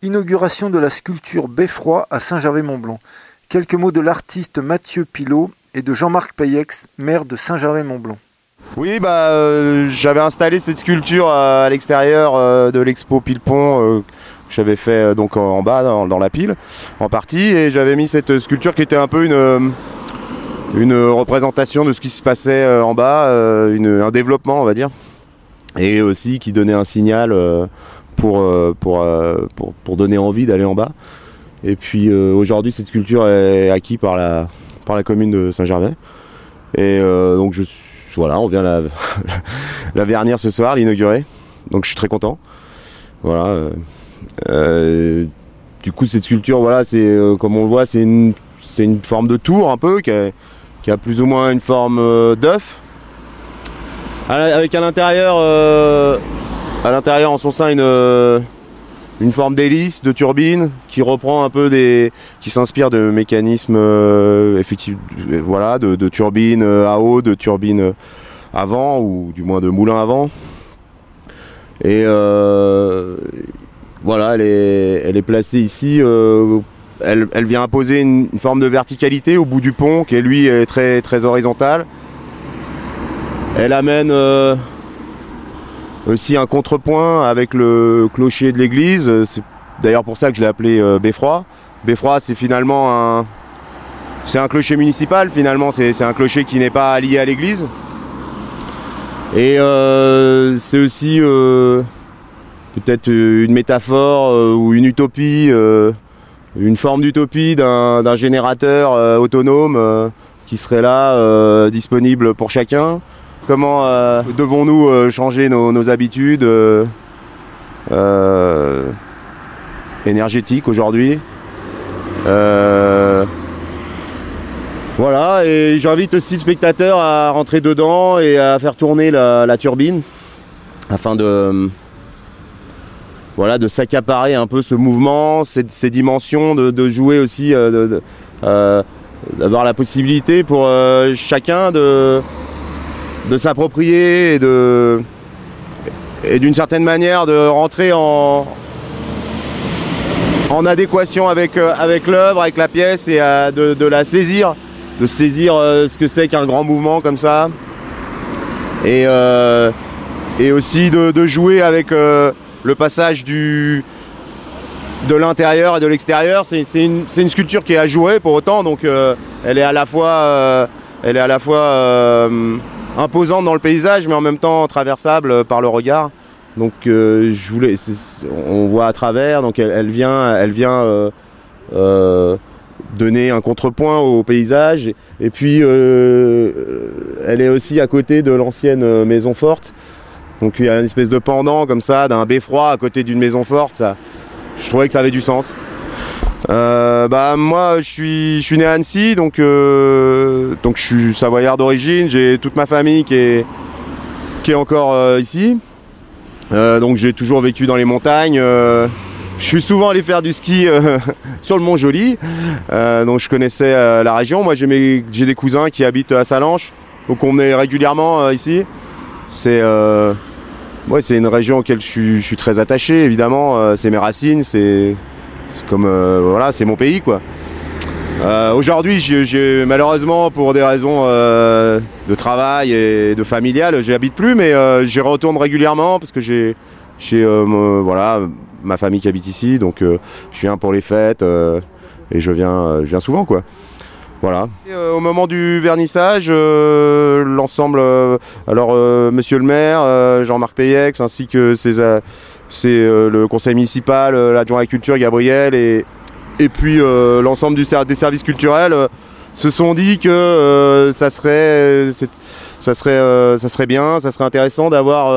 Inauguration de la sculpture Beffroi à Saint-Gervais-Mont-Blanc. Quelques mots de l'artiste Mathieu Pilot et de Jean-Marc Payex, maire de Saint-Gervais-Mont-Blanc. Oui, bah, euh, j'avais installé cette sculpture euh, à l'extérieur euh, de l'expo Pilpon que j'avais fait donc en, bas dans, la pile en partie et j'avais mis cette sculpture qui était un peu une représentation de ce qui se passait en bas, un développement on va dire et aussi qui donnait un signal pour, pour, pour, pour, donner envie d'aller en bas. Et puis aujourd'hui, cette sculpture est acquise par la, par la commune de Saint-Gervais. Et donc je voilà, on vient la, la vernir ce soir, l'inaugurer. Donc je suis très content. Voilà. Euh, euh, du coup, cette sculpture, voilà, c'est euh, comme on le voit, c'est une, une, forme de tour un peu qui a plus ou moins une forme d'œuf. Avec à l'intérieur, à l'intérieur en son sein une une forme d'hélice, de turbine, qui reprend un peu des, qui s'inspire de mécanismes euh, effectifs, voilà, de, de turbines euh, à eau, de turbines avant ou du moins de moulins avant. Et euh, voilà, elle est, elle est placée ici. Euh, elle, elle, vient imposer une, forme de verticalité au bout du pont, qui lui est très très horizontal. Elle amène euh, aussi un contrepoint avec le clocher de l'église. C'est d'ailleurs pour ça que je l'ai appelé euh, Beffroi. Beffroi, c'est finalement un, c'est un clocher municipal. Finalement, c'est un clocher qui n'est pas lié à l'église. Et euh, c'est aussi euh, peut-être une métaphore euh, ou une utopie, euh, une forme d'utopie d'un générateur autonome qui serait là, disponible pour chacun. Comment euh, devons-nous euh, changer nos, habitudes euh, énergétiques aujourd'hui Voilà, et j'invite aussi le spectateur à rentrer dedans et à faire tourner la, turbine afin de, voilà, de s'accaparer un peu ce mouvement, ces, dimensions, de, jouer aussi, d'avoir la possibilité pour chacun de, de s'approprier et de et d'une certaine manière de rentrer en en adéquation avec euh, avec l'œuvre, avec la pièce et euh, de, la saisir, de saisir euh, ce que c'est qu'un grand mouvement comme ça et et aussi de, jouer avec le passage du de l'intérieur et de l'extérieur. C'est une, une, sculpture qui est à jouer pour autant, donc elle est à la fois, elle est à la fois imposante dans le paysage, mais en même temps traversable par le regard. Donc euh, on voit à travers, donc elle, vient, euh, euh, donner un contrepoint au paysage. Et puis euh, elle est aussi à côté de l'ancienne maison forte. Donc il y a une espèce de pendant comme ça, d'un beffroi à côté d'une maison forte. Ça, je trouvais que ça avait du sens. Euh, bah moi je suis je suis né à Annecy donc euh, donc je suis savoyard d'origine. J'ai toute ma famille qui est encore euh, ici. Donc j'ai toujours vécu dans les montagnes. Je suis souvent allé faire du ski sur le Mont Joli. Donc je connaissais la région. Moi j'ai des cousins qui habitent à Salanches donc on est régulièrement ici. C'est une région auquel je je suis très attaché évidemment. C'est mes racines c'est comme euh, voilà, c'est mon pays quoi. Euh, Aujourd'hui, malheureusement pour des raisons euh, de travail et de familial, j'y habite plus, mais euh, j'y retourne régulièrement parce que j'ai voilà ma famille qui habite ici, donc je viens pour les fêtes et je viens, je viens souvent quoi. Voilà. Au moment du vernissage, l'ensemble, alors Monsieur le Maire, Jean-Marc Payex, ainsi que ses c'est euh, le conseil municipal, euh, l'adjoint à la culture Gabriel et, puis euh, l'ensemble des services culturels se sont dit que ça serait bien, ça serait intéressant d'avoir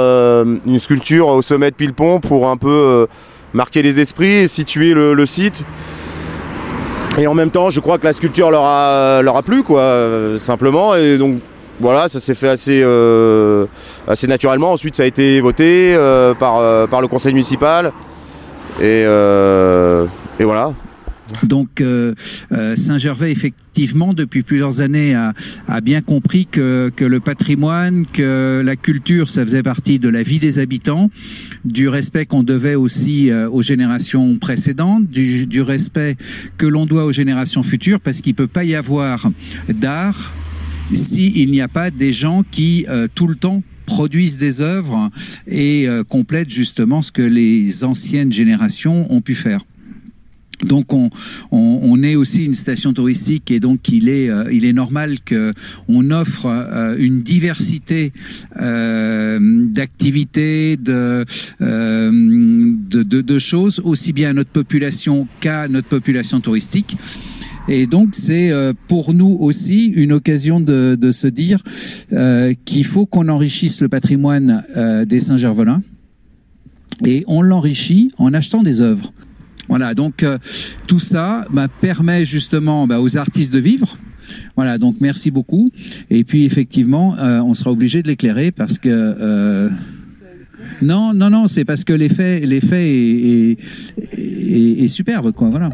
une sculpture au sommet de Pilpon pour un peu marquer les esprits et situer le, site. Et en même temps, je crois que la sculpture leur a, plu, quoi, simplement. Voilà, ça s'est fait assez, euh, assez naturellement. Ensuite, ça a été voté euh, par, euh, par le conseil municipal. Et, et voilà. Donc Saint-Gervais effectivement depuis plusieurs années a, bien compris que, que, le patrimoine, que la culture, ça faisait partie de la vie des habitants, du respect qu'on devait aussi aux générations précédentes, du, du respect que l'on doit aux générations futures, parce qu'il peut pas y avoir d'art s'il n'y a pas des gens qui tout le temps produisent des œuvres et complètent justement ce que les anciennes générations ont pu faire. Donc on, on, on, est aussi une station touristique et donc il est, euh, il est normal que on offre euh, une diversité euh, d'activités, de, euh, de, de, de, choses, aussi bien à notre population qu'à notre population touristique. Et donc c'est euh, pour nous aussi une occasion de, de se dire qu'il faut qu'on enrichisse le patrimoine des Saint-Gervelins. Et on l'enrichit en achetant des œuvres. Voilà, donc euh, tout ça bah, permet justement bah, aux artistes de vivre. Voilà, donc merci beaucoup. Et puis effectivement, euh, on sera obligé de l'éclairer parce que euh, non, non, non, c'est parce que l'effet, l'effet est, est, est, est superbe, quoi. Voilà.